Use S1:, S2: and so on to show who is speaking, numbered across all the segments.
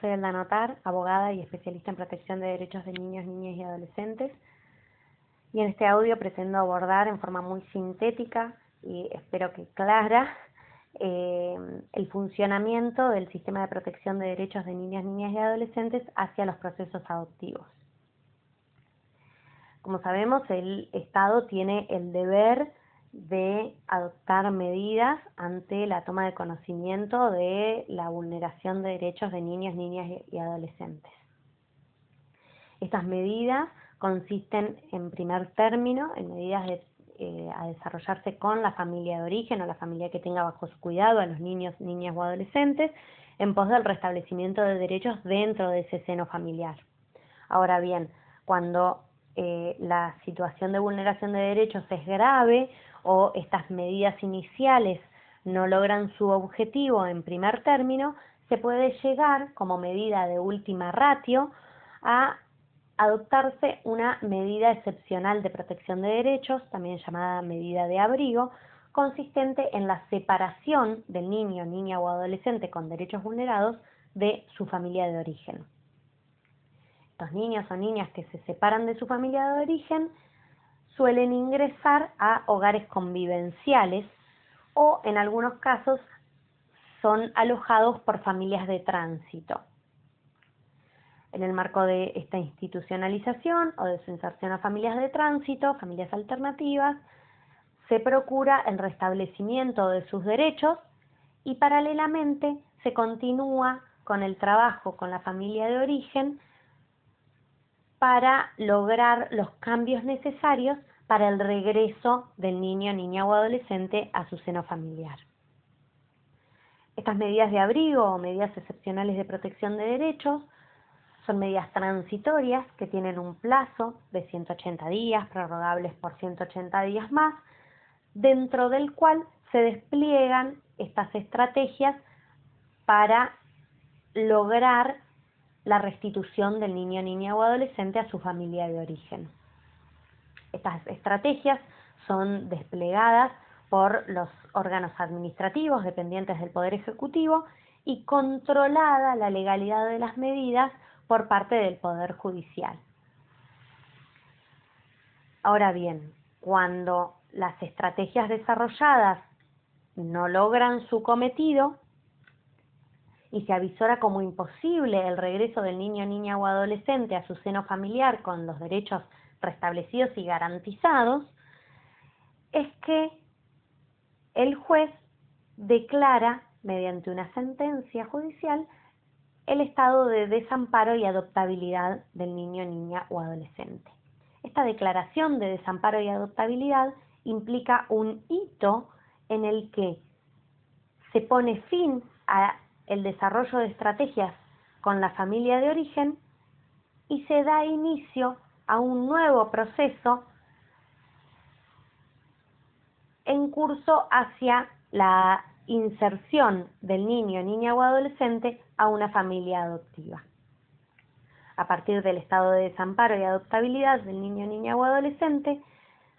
S1: Soy Elda Notar, abogada y especialista en protección de derechos de niños, niñas y adolescentes. Y en este audio pretendo abordar en forma muy sintética y espero que clara eh, el funcionamiento del sistema de protección de derechos de niñas, niñas y adolescentes hacia los procesos adoptivos. Como sabemos, el Estado tiene el deber de adoptar medidas ante la toma de conocimiento de la vulneración de derechos de niños, niñas y adolescentes. Estas medidas consisten en primer término en medidas de, eh, a desarrollarse con la familia de origen o la familia que tenga bajo su cuidado a los niños, niñas o adolescentes en pos del restablecimiento de derechos dentro de ese seno familiar. Ahora bien, cuando eh, la situación de vulneración de derechos es grave o estas medidas iniciales no logran su objetivo en primer término, se puede llegar, como medida de última ratio, a adoptarse una medida excepcional de protección de derechos, también llamada medida de abrigo, consistente en la separación del niño, niña o adolescente con derechos vulnerados de su familia de origen. Estos niños o niñas que se separan de su familia de origen suelen ingresar a hogares convivenciales o en algunos casos son alojados por familias de tránsito. En el marco de esta institucionalización o de su inserción a familias de tránsito, familias alternativas, se procura el restablecimiento de sus derechos y paralelamente se continúa con el trabajo con la familia de origen para lograr los cambios necesarios para el regreso del niño, niña o adolescente a su seno familiar. Estas medidas de abrigo o medidas excepcionales de protección de derechos son medidas transitorias que tienen un plazo de 180 días, prorrogables por 180 días más, dentro del cual se despliegan estas estrategias para lograr la restitución del niño, niña o adolescente a su familia de origen. Estas estrategias son desplegadas por los órganos administrativos dependientes del Poder Ejecutivo y controlada la legalidad de las medidas por parte del Poder Judicial. Ahora bien, cuando las estrategias desarrolladas no logran su cometido, y se avisora como imposible el regreso del niño, niña o adolescente a su seno familiar con los derechos restablecidos y garantizados, es que el juez declara, mediante una sentencia judicial, el estado de desamparo y adoptabilidad del niño, niña o adolescente. Esta declaración de desamparo y adoptabilidad implica un hito en el que se pone fin a el desarrollo de estrategias con la familia de origen y se da inicio a un nuevo proceso en curso hacia la inserción del niño, niña o adolescente a una familia adoptiva. A partir del estado de desamparo y adoptabilidad del niño, niña o adolescente,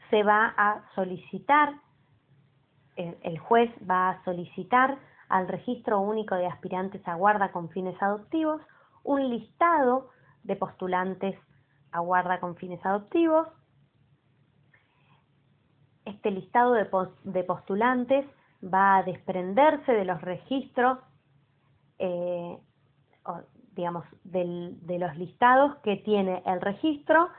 S1: se va a solicitar, el, juez va a solicitar al Registro Único de Aspirantes a Guarda con fines adoptivos un listado de postulantes a guarda con fines adoptivos. Este listado de, postulantes va a desprenderse de los registros, eh, digamos, de los listados que tiene el registro,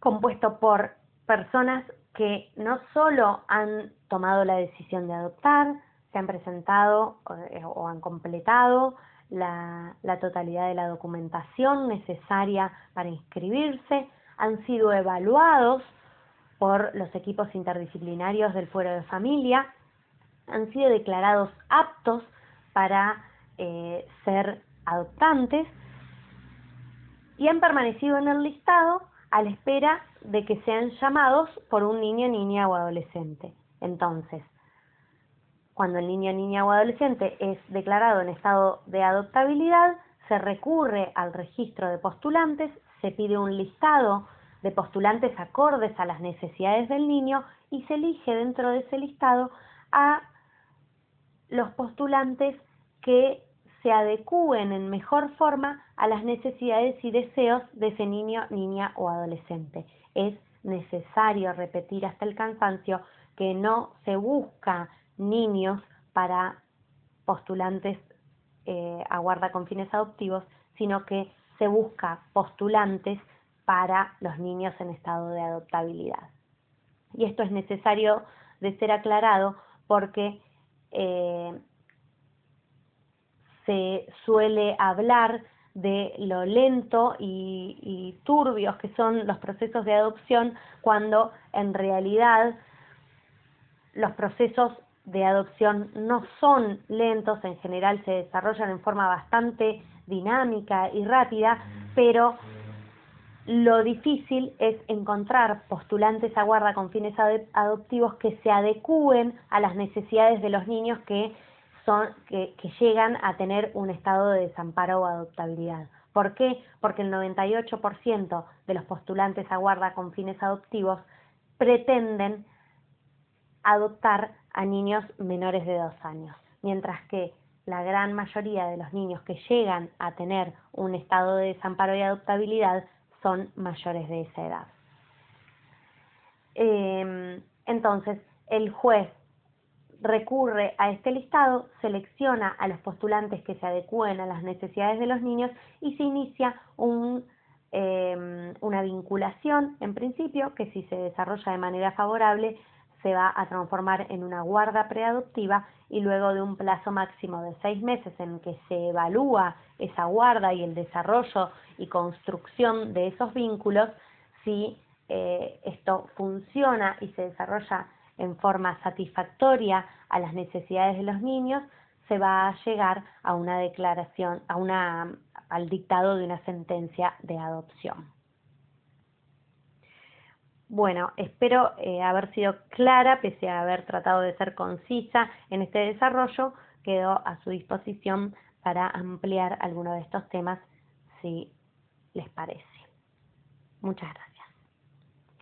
S1: compuesto por personas que no solo han tomado la decisión de adoptar, se han presentado eh, o han completado la, totalidad de la documentación necesaria para inscribirse, han sido evaluados por los equipos interdisciplinarios del fuero de familia, han sido declarados aptos para eh, ser adoptantes y han permanecido en el listado a la espera de que sean llamados por un niño, niña o adolescente. Entonces, cuando el niño, niña o adolescente es declarado en estado de adoptabilidad, se recurre al registro de postulantes, se pide un listado de postulantes acordes a las necesidades del niño y se elige dentro de ese listado a los postulantes que se adecúen en mejor forma a las necesidades y deseos de ese niño, niña o adolescente. Es necesario repetir hasta el cansancio que no se busca niños para postulantes eh, a guarda con fines adoptivos, sino que se busca postulantes para los niños en estado de adoptabilidad. Y esto es necesario de ser aclarado porque eh, se suele hablar de lo lento y, y, turbios que son los procesos de adopción cuando en realidad los procesos de adopción no son lentos, en general se desarrollan en forma bastante dinámica y rápida, pero lo difícil es encontrar postulantes a guarda con fines adoptivos que se adecúen a las necesidades de los niños que son que, que llegan a tener un estado de desamparo o adoptabilidad. ¿Por qué? Porque el 98% de los postulantes a guarda con fines adoptivos pretenden adoptar a niños menores de dos años, mientras que la gran mayoría de los niños que llegan a tener un estado de desamparo y adoptabilidad son mayores de esa edad. Em, entonces, el juez recurre a este listado, selecciona a los postulantes que se adecúen a las necesidades de los niños y se inicia un, em, una vinculación, en principio, que si se desarrolla de manera favorable, se va a transformar en una guarda preadoptiva y luego de un plazo máximo de seis meses en que se evalúa esa guarda y el desarrollo y construcción de esos vínculos, si eh, esto funciona y se desarrolla en forma satisfactoria a las necesidades de los niños, se va a llegar a una declaración, a una, al dictado de una sentencia de adopción. Bueno, espero eh, haber sido clara, pese a haber tratado de ser concisa en este desarrollo. Quedo a su disposición para ampliar alguno de estos temas si les parece. Muchas gracias.